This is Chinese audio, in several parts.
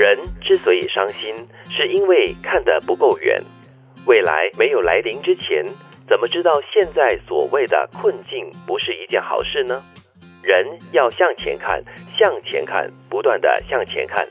人之所以伤心，是因为看得不够远。未来没有来临之前，怎么知道现在所谓的困境不是一件好事呢？人要向前看，向前看，不断的向前看。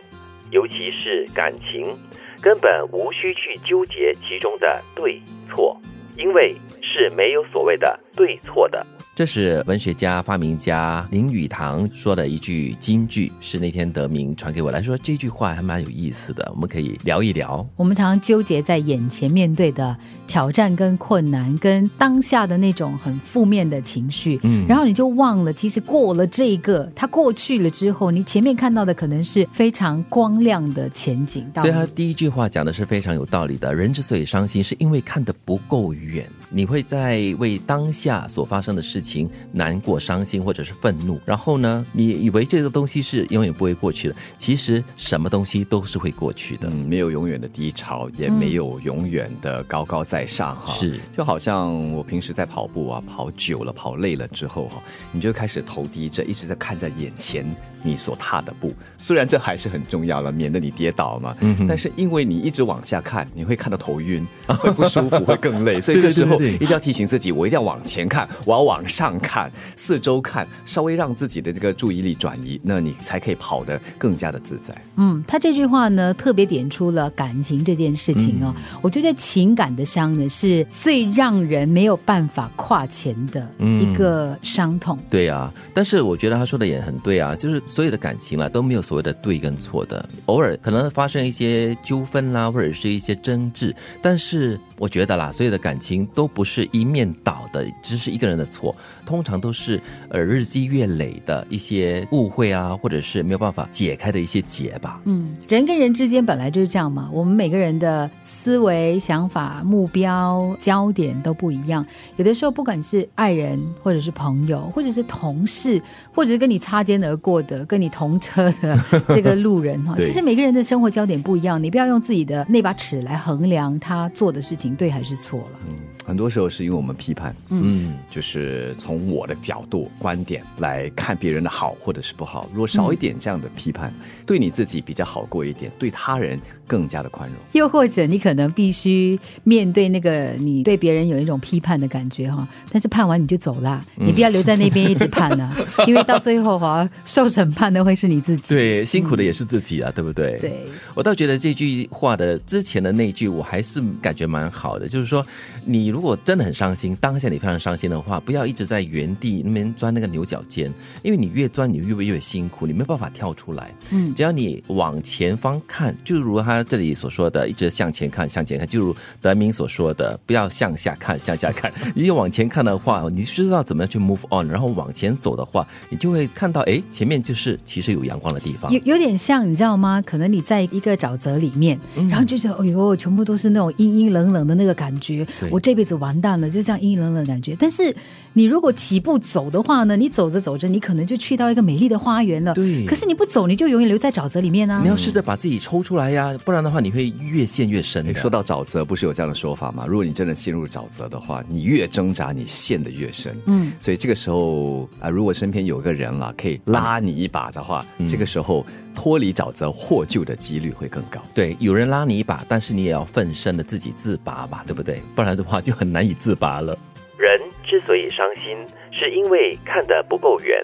尤其是感情，根本无需去纠结其中的对错，因为是没有所谓的对错的。这是文学家、发明家林语堂说的一句金句，是那天得名传给我来说，这句话还蛮有意思的，我们可以聊一聊。我们常常纠结在眼前面对的挑战跟困难，跟当下的那种很负面的情绪，嗯，然后你就忘了，其实过了这个，它过去了之后，你前面看到的可能是非常光亮的前景。所以他第一句话讲的是非常有道理的。人之所以伤心，是因为看得不够远。你会在为当下所发生的事情难过、伤心或者是愤怒，然后呢，你以为这个东西是永远不会过去的，其实什么东西都是会过去的。嗯，没有永远的低潮，也没有永远的高高在上。哈，是，就好像我平时在跑步啊，跑久了、跑累了之后哈，你就开始头低着，一直在看在眼前。你所踏的步，虽然这还是很重要了，免得你跌倒嘛。嗯，但是因为你一直往下看，你会看到头晕，会不舒服，会更累。所以这时候一定要提醒自己，我一定要往前看，我要往上看，四周看，稍微让自己的这个注意力转移，那你才可以跑得更加的自在。嗯，他这句话呢，特别点出了感情这件事情哦。我觉得情感的伤呢，是最让人没有办法跨前的一个伤痛。对啊，但是我觉得他说的也很对啊，就是。所有的感情啦都没有所谓的对跟错的，偶尔可能发生一些纠纷啦，或者是一些争执，但是我觉得啦，所有的感情都不是一面倒的，只是一个人的错，通常都是呃日积月累的一些误会啊，或者是没有办法解开的一些结吧。嗯，人跟人之间本来就是这样嘛，我们每个人的思维、想法、目标、焦点都不一样，有的时候不管是爱人，或者是朋友，或者是同事，或者是跟你擦肩而过的。跟你同车的 这个路人哈，其实每个人的生活焦点不一样，你不要用自己的那把尺来衡量他做的事情对还是错了。嗯，很多时候是因为我们批判，嗯，就是从我的角度观点来看别人的好或者是不好。如果少一点这样的批判，对你自己比较好过一点，对他人更加的宽容。又或者你可能必须面对那个你对别人有一种批判的感觉哈，但是判完你就走啦，你不要留在那边一直 判呢，因为到最后哈受审。判的会是你自己，对，辛苦的也是自己啊，对不对？对，我倒觉得这句话的之前的那句，我还是感觉蛮好的，就是说，你如果真的很伤心，当下你非常伤心的话，不要一直在原地那边钻那个牛角尖，因为你越钻，你越越越辛苦，你没有办法跳出来。嗯，只要你往前方看，就如他这里所说的，一直向前看，向前看，就如德明所说的，不要向下看，向下看。你往前看的话，你知道怎么样去 move on，然后往前走的话，你就会看到，哎，前面就是。是，其实有阳光的地方，有有点像，你知道吗？可能你在一个沼泽里面，然后就觉得，哎呦，全部都是那种阴阴冷冷的那个感觉，我这辈子完蛋了，就这样阴阴冷冷的感觉。但是你如果起步走的话呢，你走着走着，你可能就去到一个美丽的花园了。对。可是你不走，你就永远留在沼泽里面啊！你要试着把自己抽出来呀，不然的话，你会越陷越深。你说到沼泽，不是有这样的说法吗？如果你真的陷入沼泽的话，你越挣扎，你陷得越深。嗯。所以这个时候啊，如果身边有个人了，可以拉你一把的话。这个时候脱离沼泽获救的几率会更高。对，有人拉你一把，但是你也要奋身的自己自拔吧，对不对？不然的话就很难以自拔了。人之所以伤心，是因为看得不够远。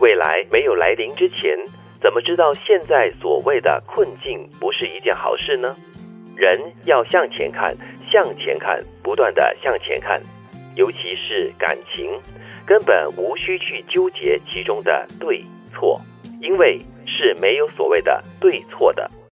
未来没有来临之前，怎么知道现在所谓的困境不是一件好事呢？人要向前看，向前看，不断的向前看。尤其是感情，根本无需去纠结其中的对。错，因为是没有所谓的对错的。